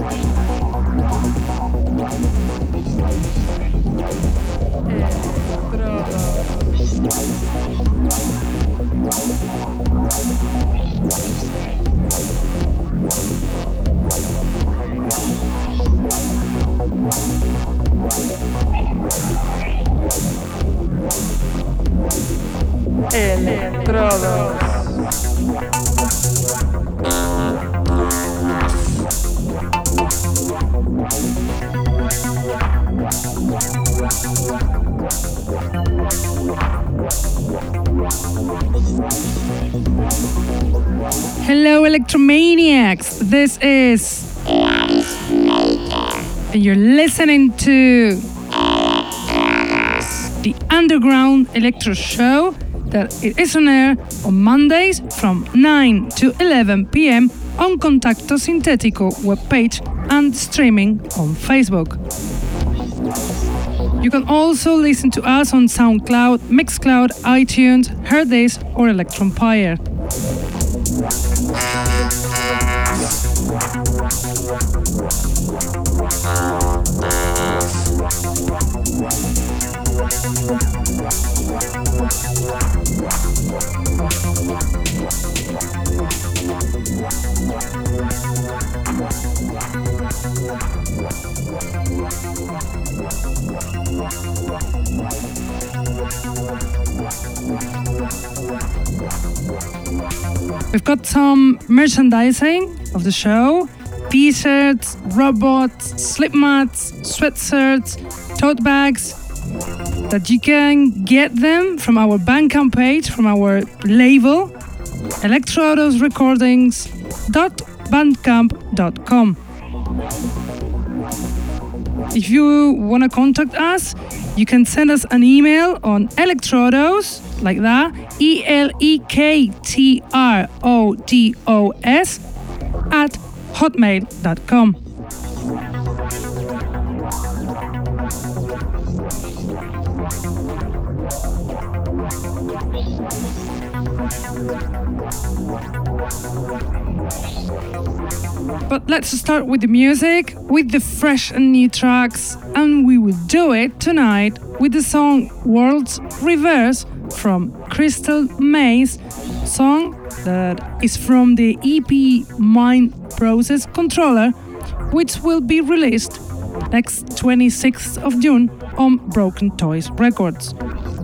Estrada. Electrodos. Electromaniacs. This is. And you're listening to. The Underground Electro Show that it is on air on Mondays from 9 to 11 pm on Contacto Sintetico webpage and streaming on Facebook. You can also listen to us on SoundCloud, Mixcloud, iTunes, Hearthis, or Electronpire. We've got some merchandising of the show t shirts, robots, slip mats, sweatshirts, tote bags that you can get them from our Bandcamp page, from our label, electrodosrecordings.bandcamp.com. If you want to contact us, you can send us an email on electrodos, like that, E L E K T R O D O S, at hotmail.com. But let's start with the music, with the fresh and new tracks, and we will do it tonight with the song Worlds Reverse from Crystal Maze, song that is from the EP Mind Process Controller, which will be released next 26th of June on Broken Toys Records.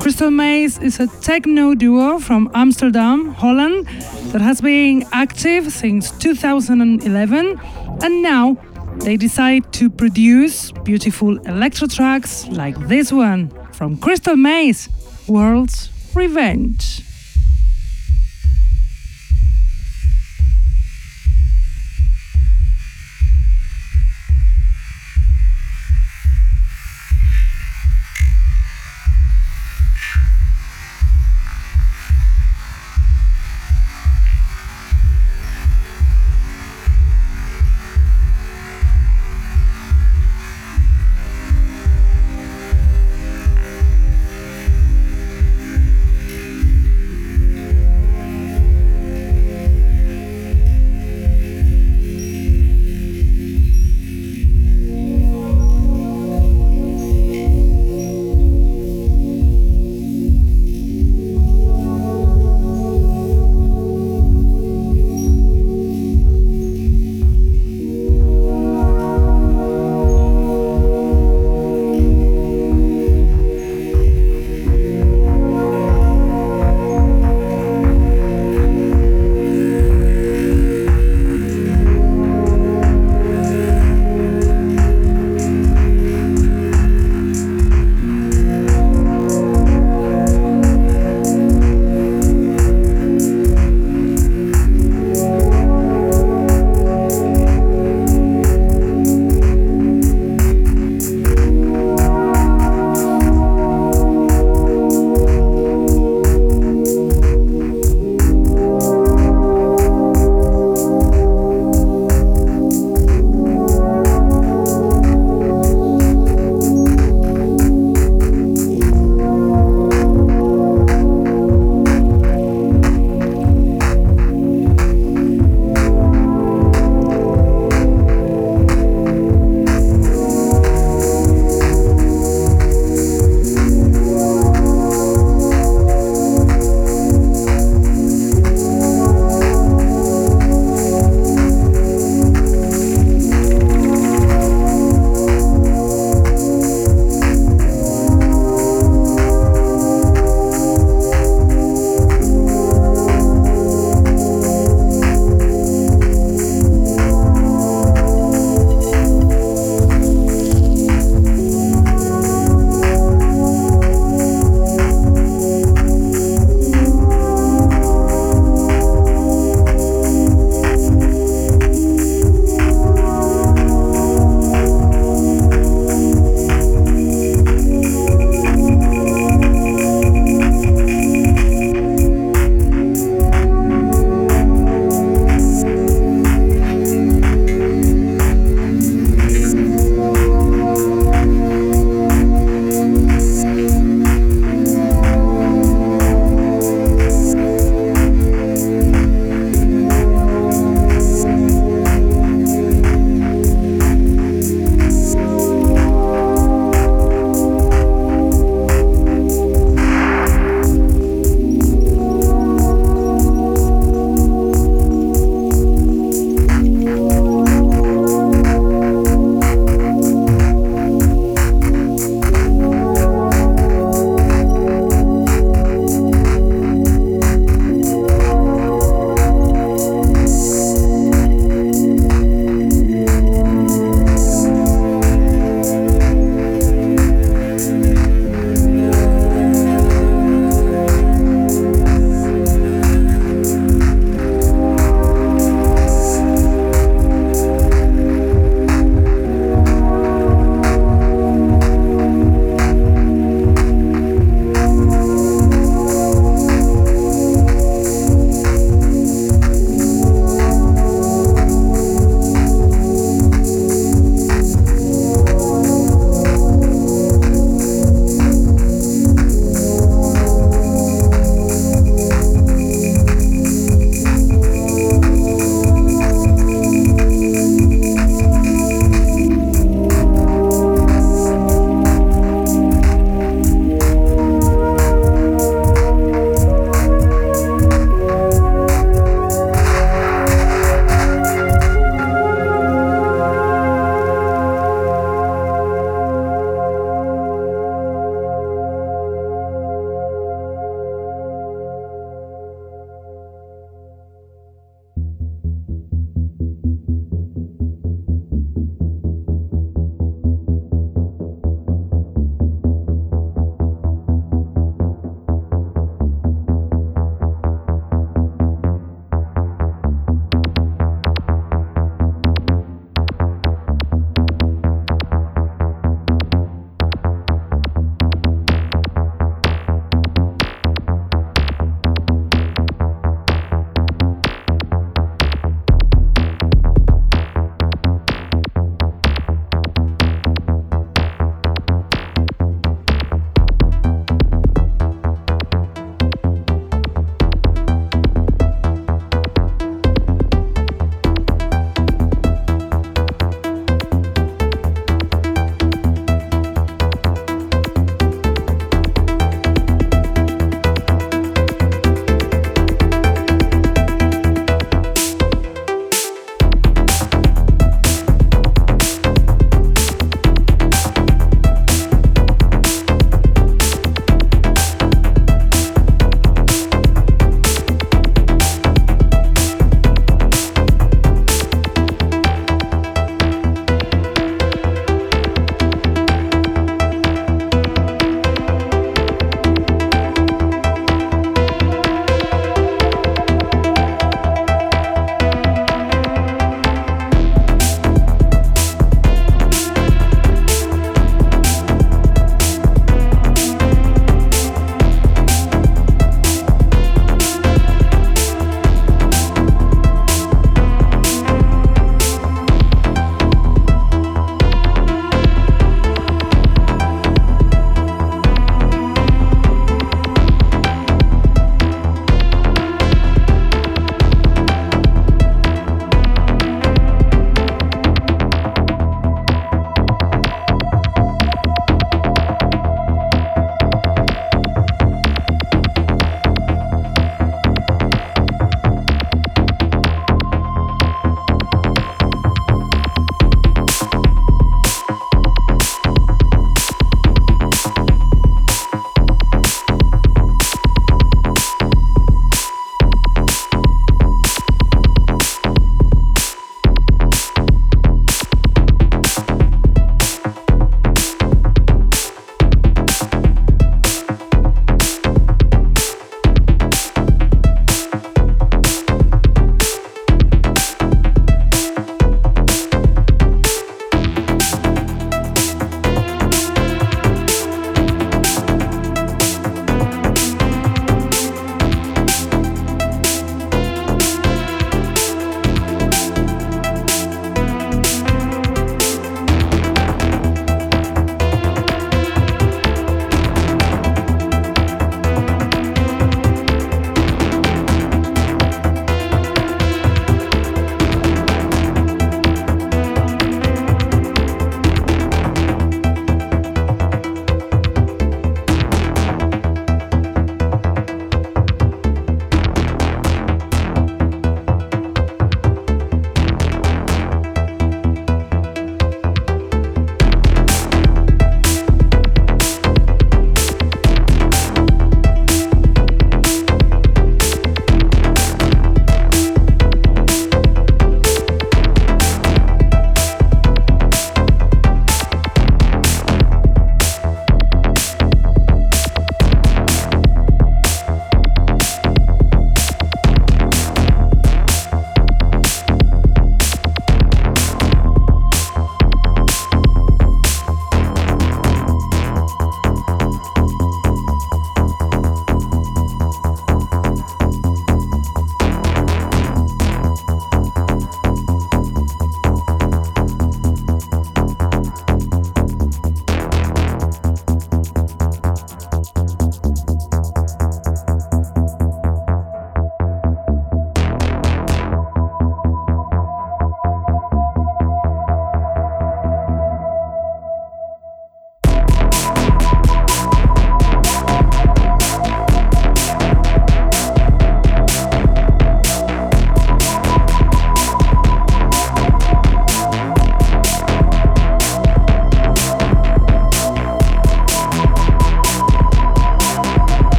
Crystal Maze is a techno duo from Amsterdam, Holland, that has been active since 2011, and now they decide to produce beautiful electro tracks like this one from Crystal Maze, World's Revenge.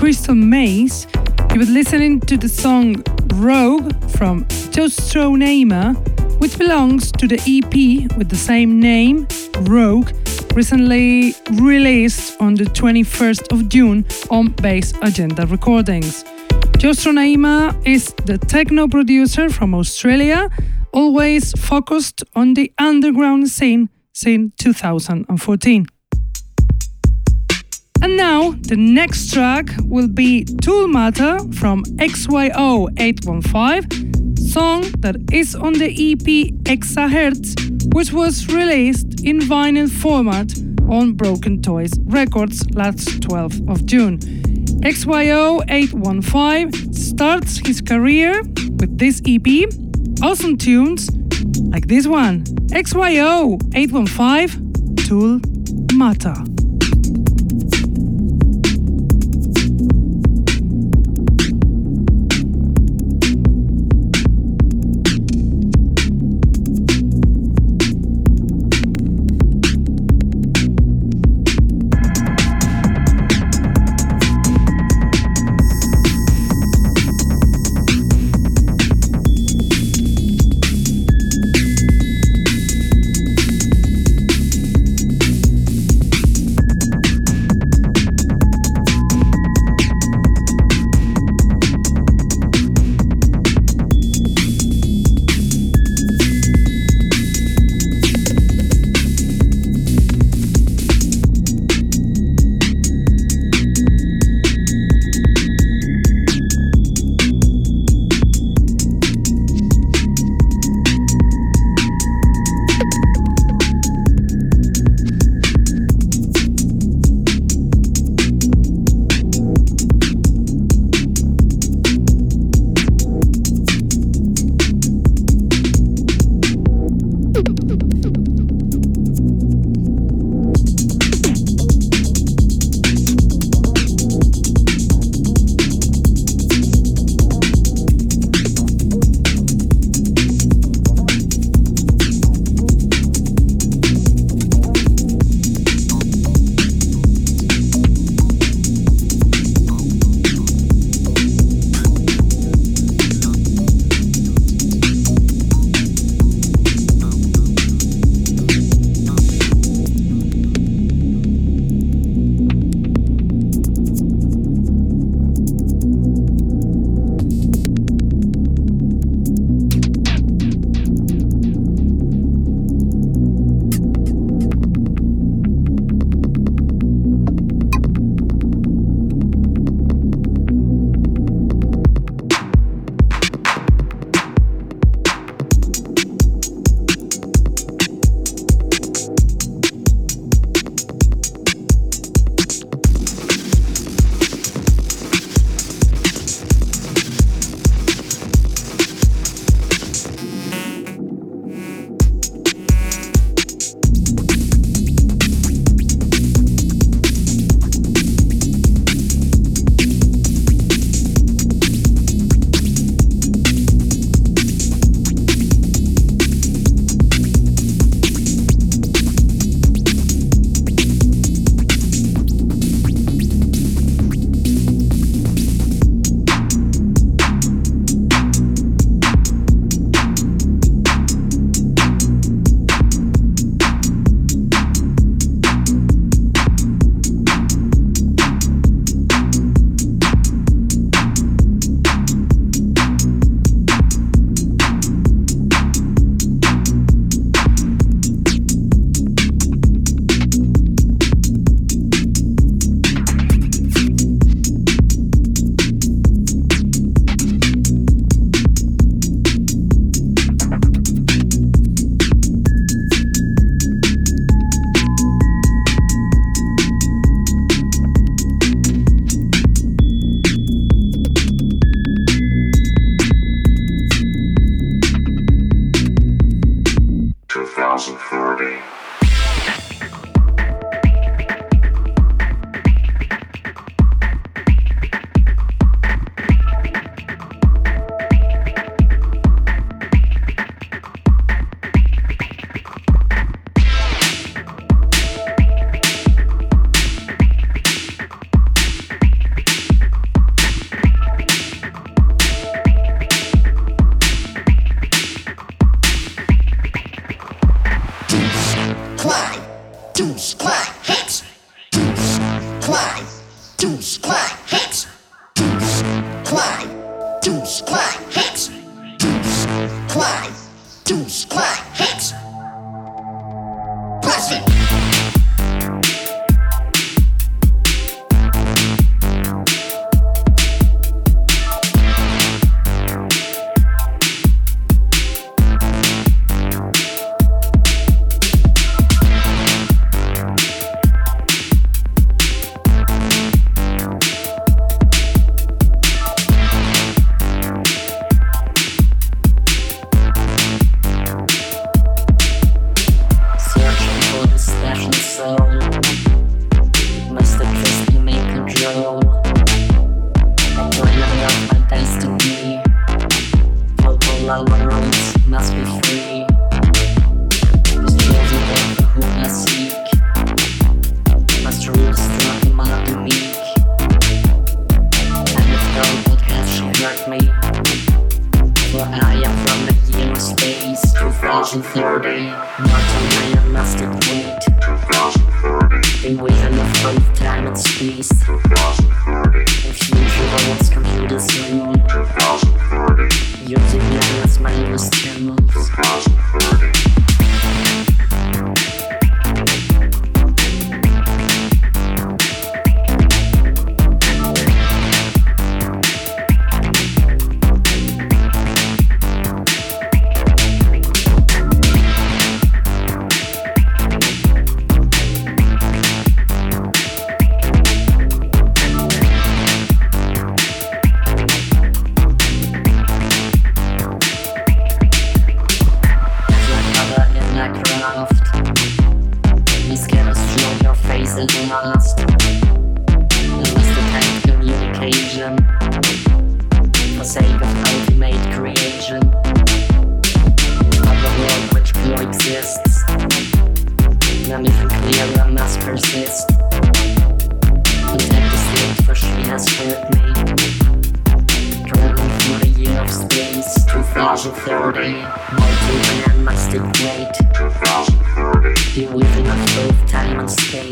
Crystal Maze. You were listening to the song Rogue from Neima, which belongs to the EP with the same name, Rogue, recently released on the 21st of June on Bass Agenda Recordings. Neima is the techno producer from Australia, always focused on the underground scene since 2014. And now the next track will be Tool Matter from XYO815, song that is on the EP Exahertz, which was released in vinyl format on Broken Toys Records last 12th of June. XYO815 starts his career with this EP, awesome tunes like this one XYO815 Tool Matter.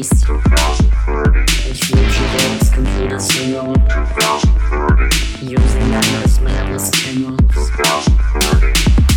release 2030. Which utilize computer signal 2030. Using endless 2030.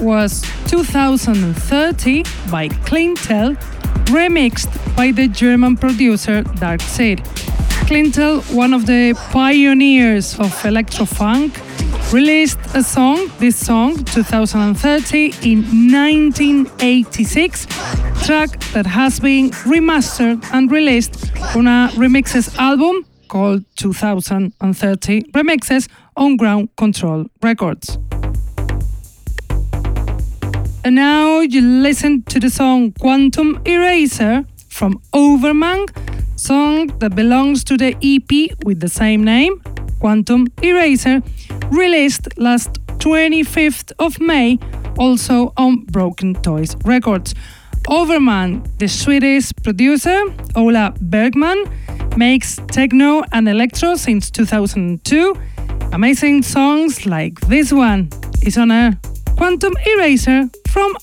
Was 2030 by Clintel, remixed by the German producer Dark Seed. Clintel, one of the pioneers of electrofunk, released a song, this song, 2030, in 1986, track that has been remastered and released on a remixes album called 2030 Remixes on Ground Control Records. And now you listen to the song Quantum Eraser from Overman, song that belongs to the EP with the same name, Quantum Eraser, released last 25th of May, also on Broken Toys Records. Overman, the Swedish producer, Ola Bergman, makes techno and electro since 2002. Amazing songs like this one is on a Quantum Eraser from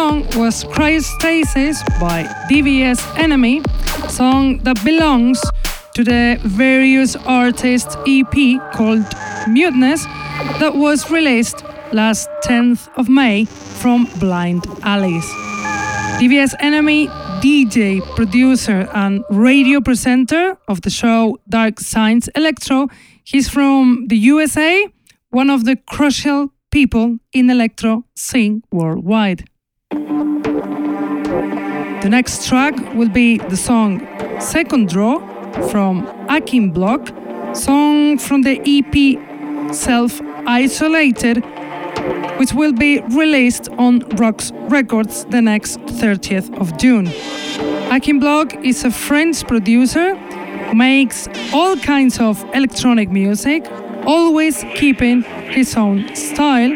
Overman. was Cryostasis by DVS Enemy, song that belongs to the various artists EP called Muteness that was released last 10th of May from Blind Alice. DVS Enemy, DJ, producer, and radio presenter of the show Dark Science Electro. He's from the USA, one of the crucial people in electro scene worldwide. The next track will be the song Second Draw from Akin Block, song from the EP Self Isolated, which will be released on Rocks Records the next 30th of June. Akin Block is a French producer makes all kinds of electronic music, always keeping his own style,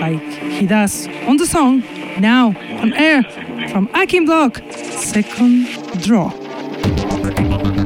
like he does on the song Now on Air from Akin Block, Second Draw.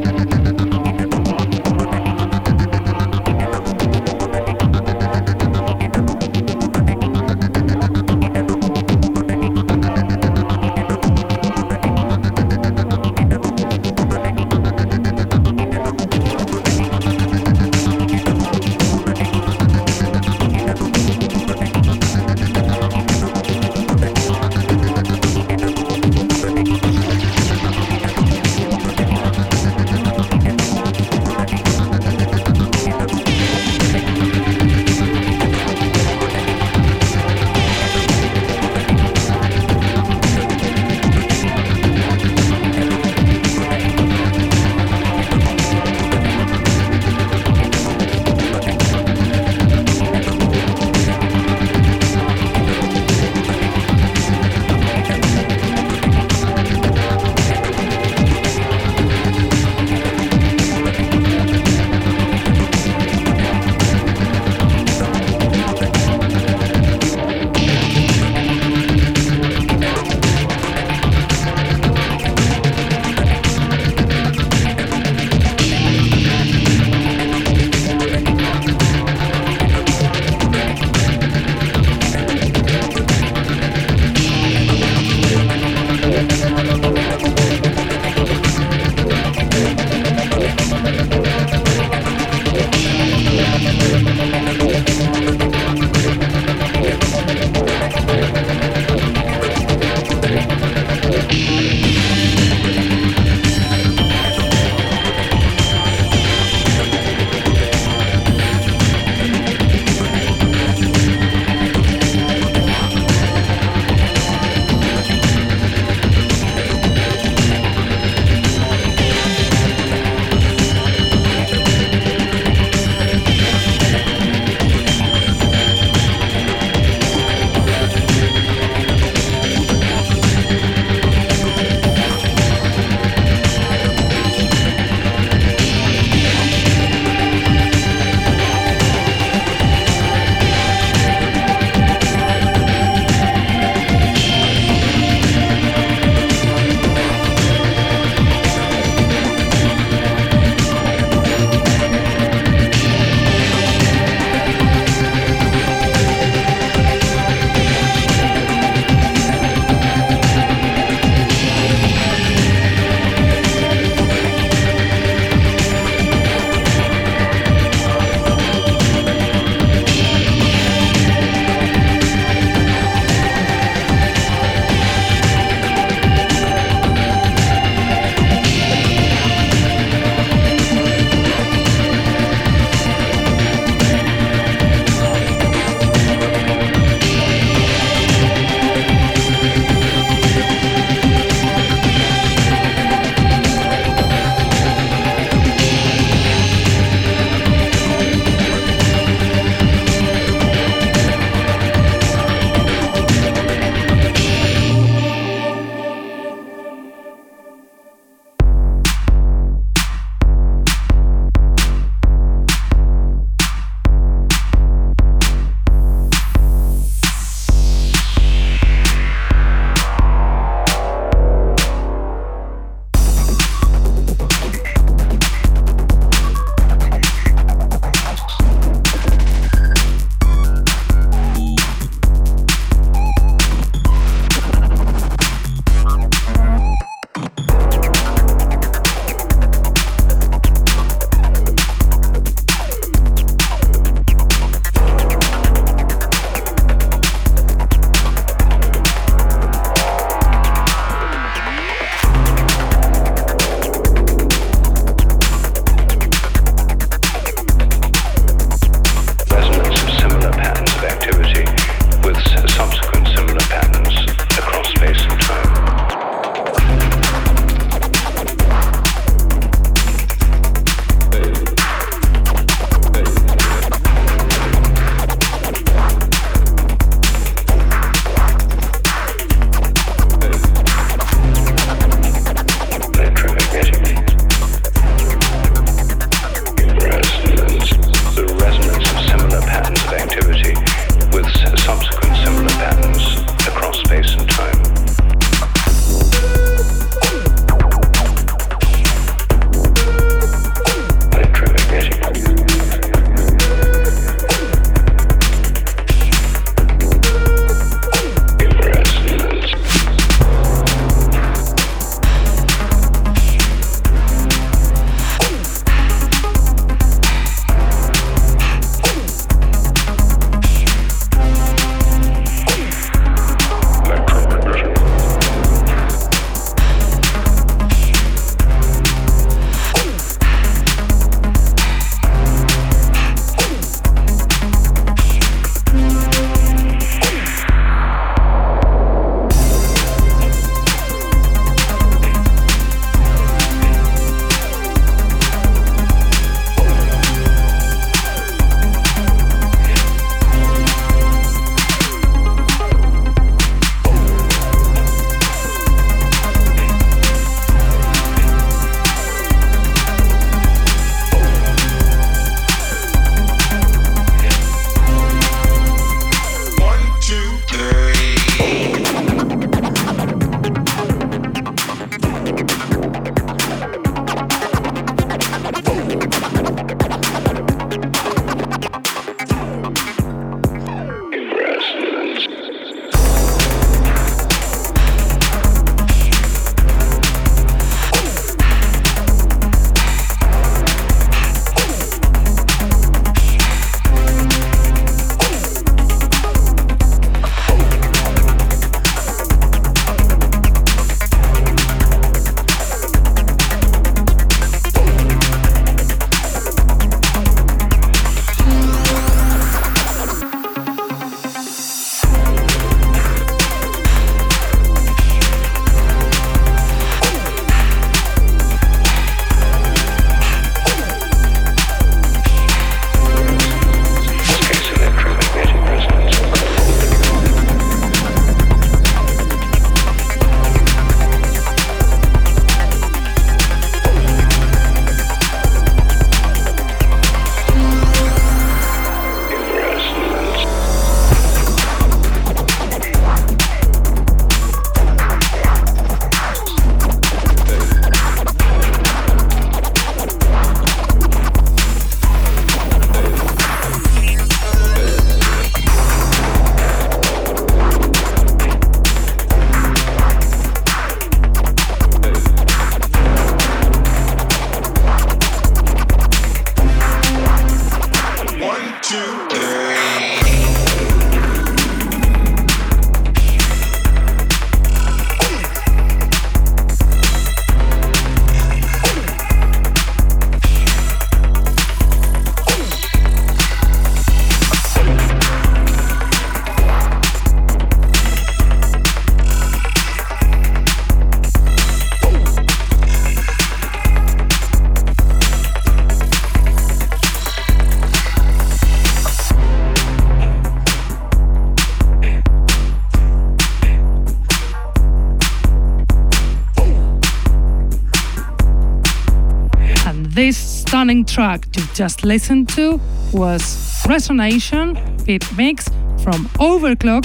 Track you just listened to was Resonation Beat Mix from Overclock,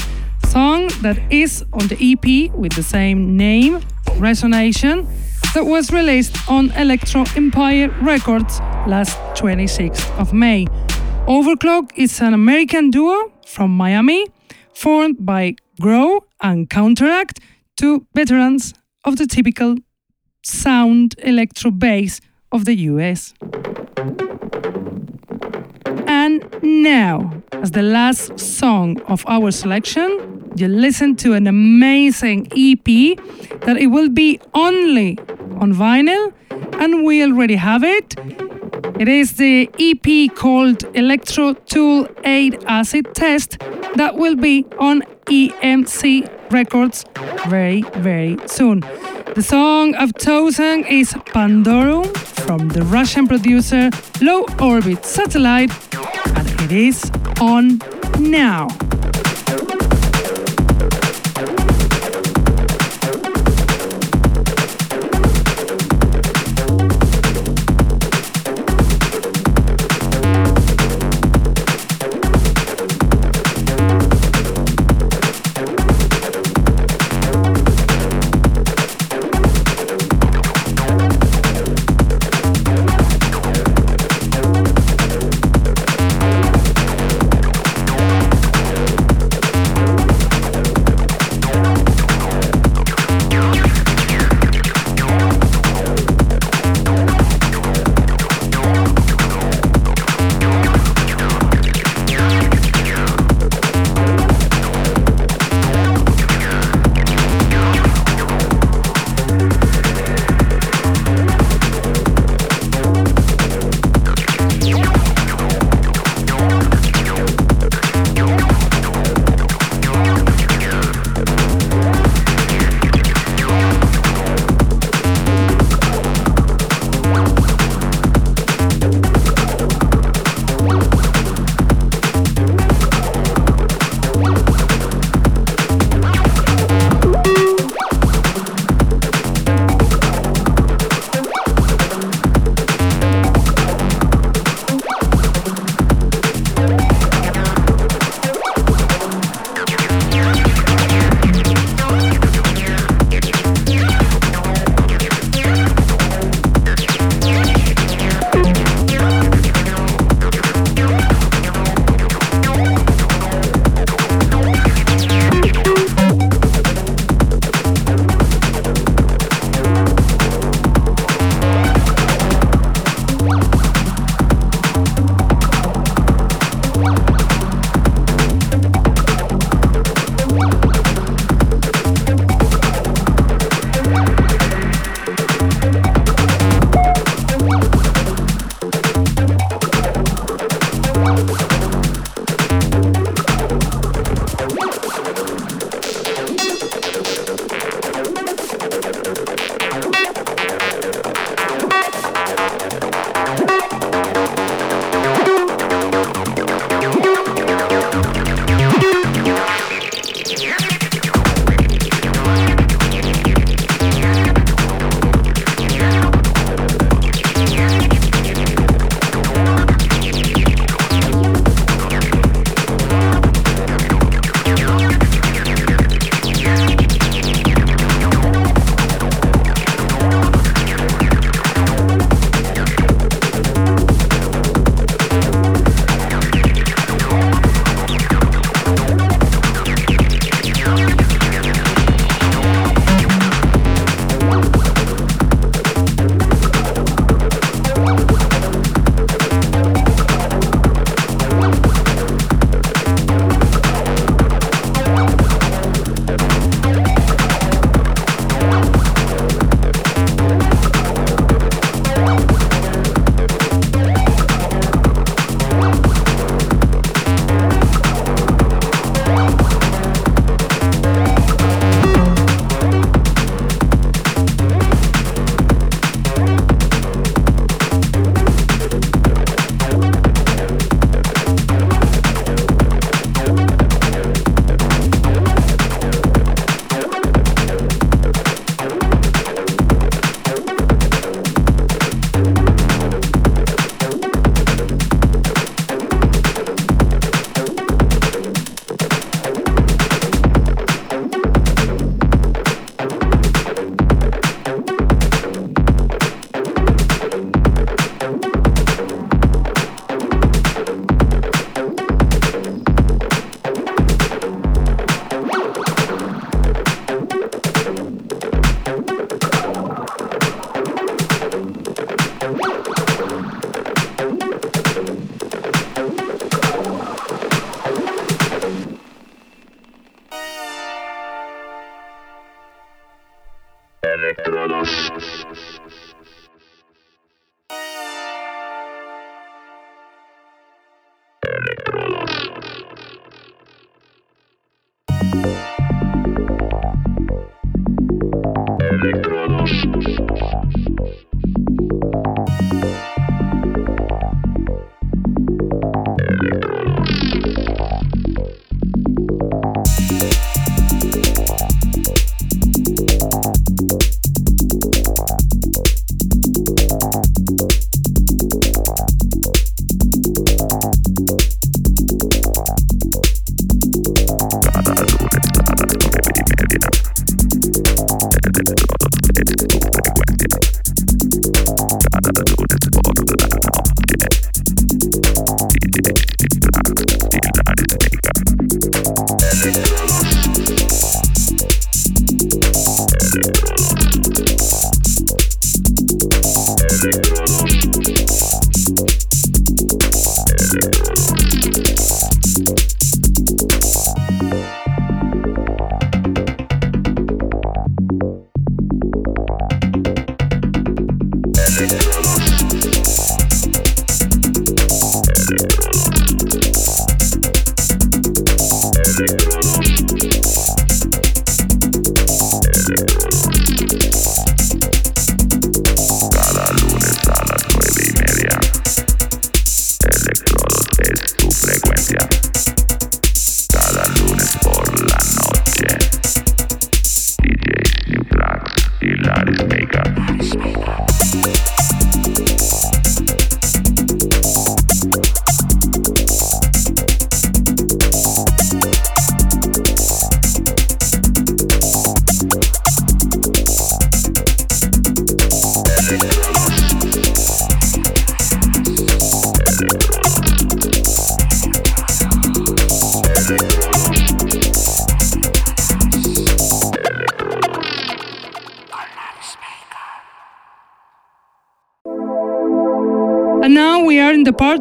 song that is on the EP with the same name, Resonation, that was released on Electro Empire Records last 26th of May. Overclock is an American duo from Miami formed by Grow and Counteract, two veterans of the typical sound electro bass of the US. Now, as the last song of our selection, you listen to an amazing EP that it will be only on vinyl, and we already have it. It is the EP called Electro Tool 8 Acid Test that will be on EMC Records very, very soon. The song of chosen is Pandorum from the Russian producer Low Orbit Satellite, and it is on now.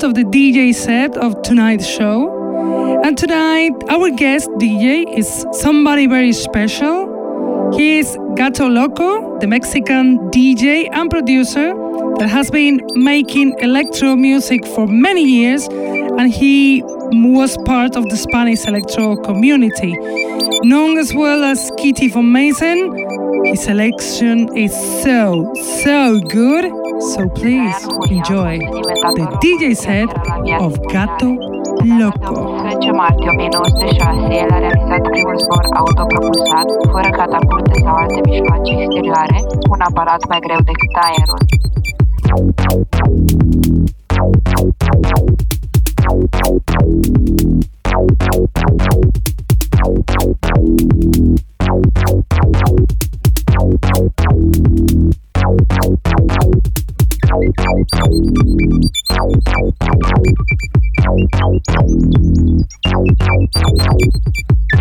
Part of the DJ set of tonight's show. And tonight, our guest DJ is somebody very special. He is Gato Loco, the Mexican DJ and producer that has been making electro music for many years, and he was part of the Spanish electro community. Known as well as Kitty von Mason, his selection is so, so good So please enjoy the DJ set of Gato Loco. 10 martie 1906, el a realizat primul zbor autopropulsat, fără catapulte sau alte mijloace exterioare, un aparat mai greu decât aerul. Thank you. Thank you.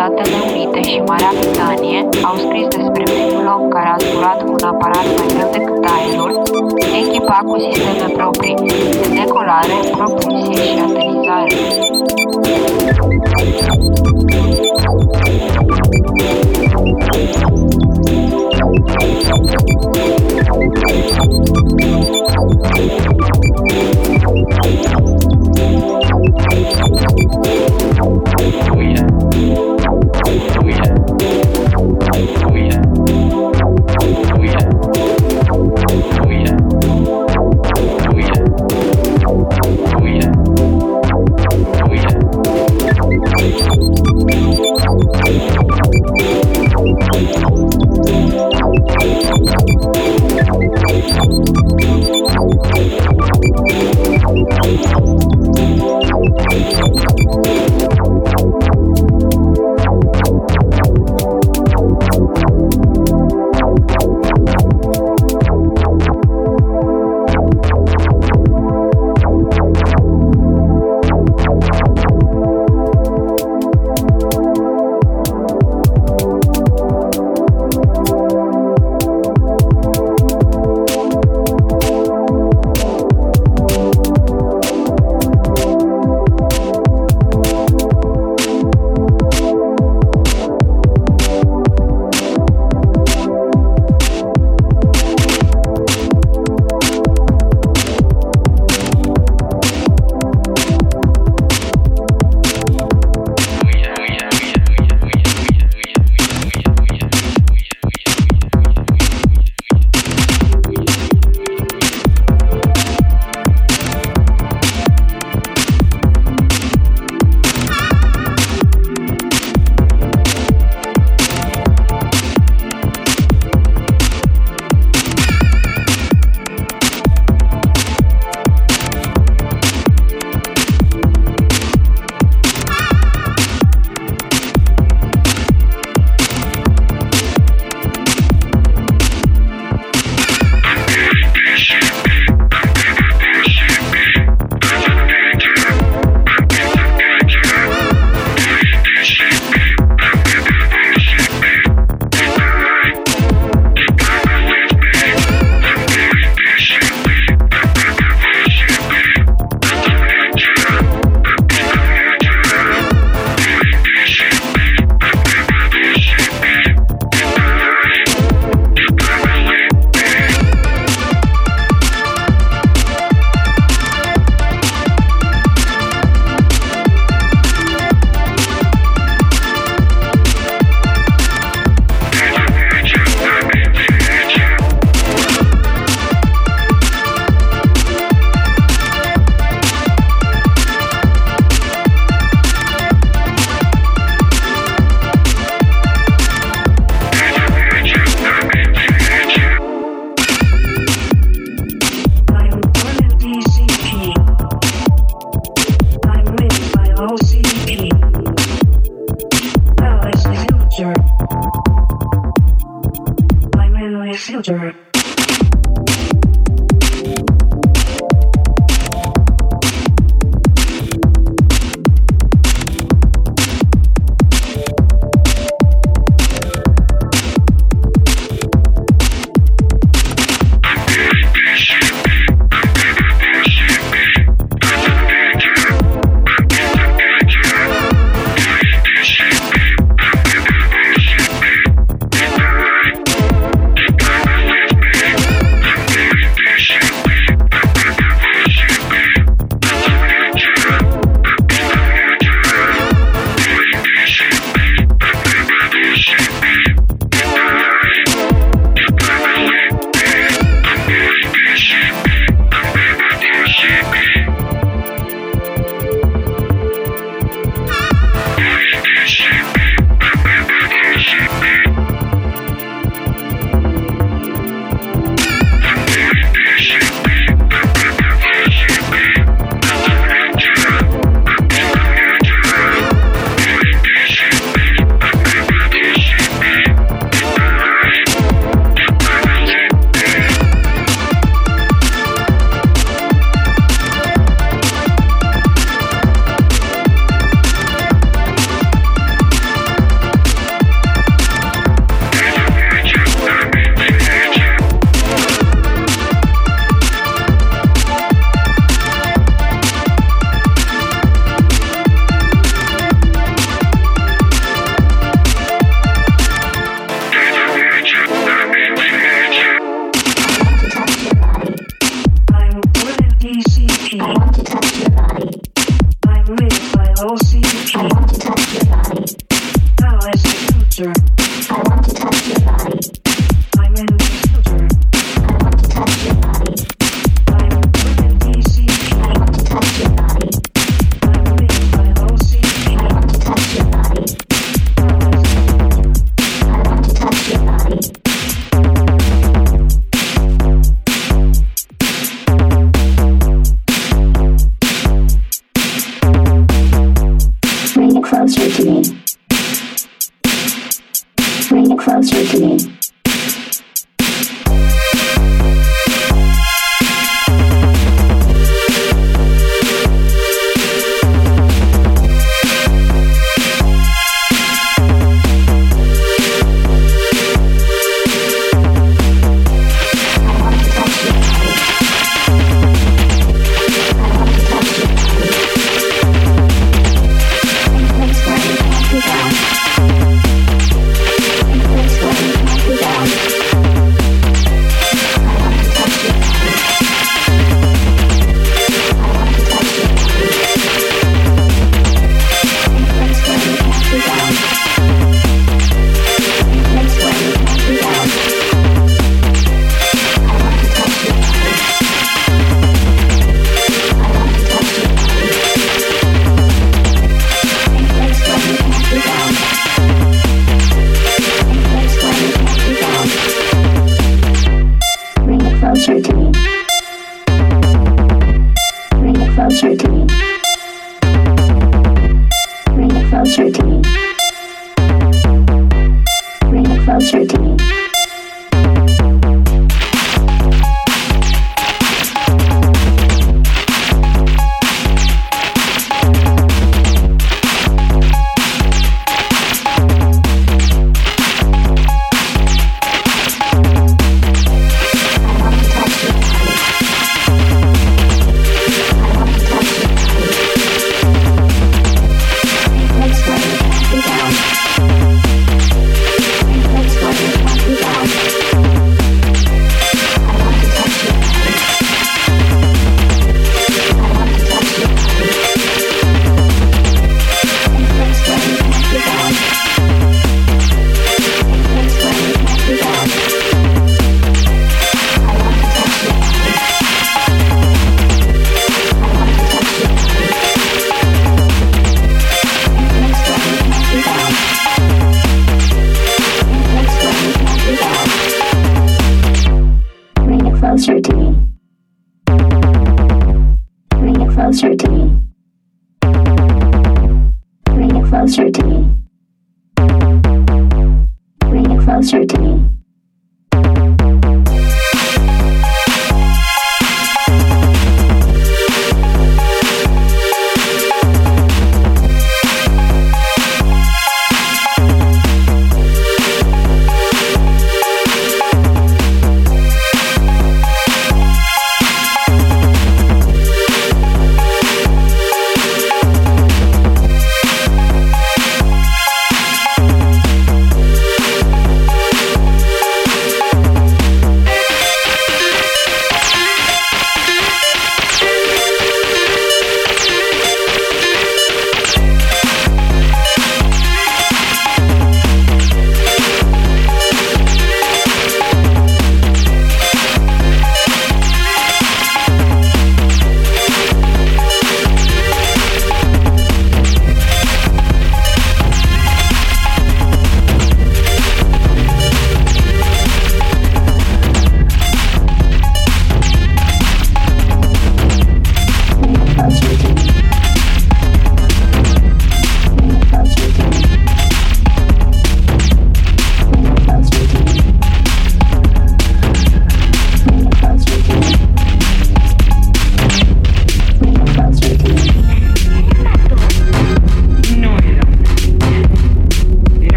Statele Unite și Marea Britanie au scris despre primul om care a zburat cu un aparat mai Aerul, echipa cu sisteme proprii de decolare, propulsie și aterizare. Yeah.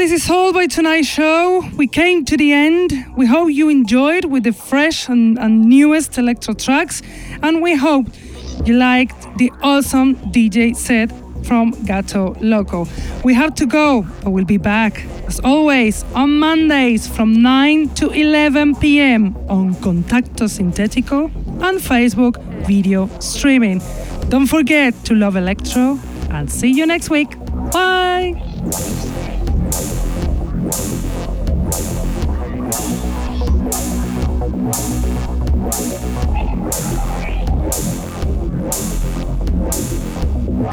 This is all by tonight's show. We came to the end. We hope you enjoyed with the fresh and, and newest electro tracks, and we hope you liked the awesome DJ set from Gato Loco. We have to go, but we'll be back as always on Mondays from 9 to 11 p.m. on Contacto Sintetico and Facebook video streaming. Don't forget to love electro and see you next week. Bye.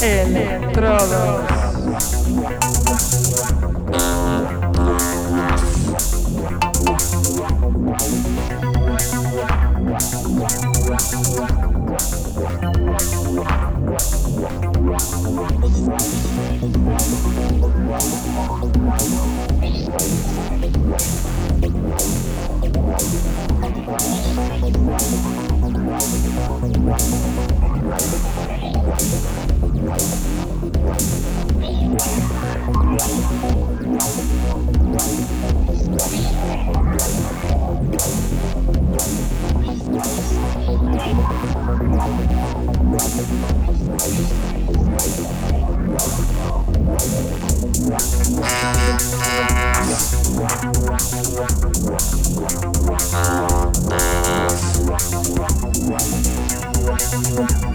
Electrodos. Thank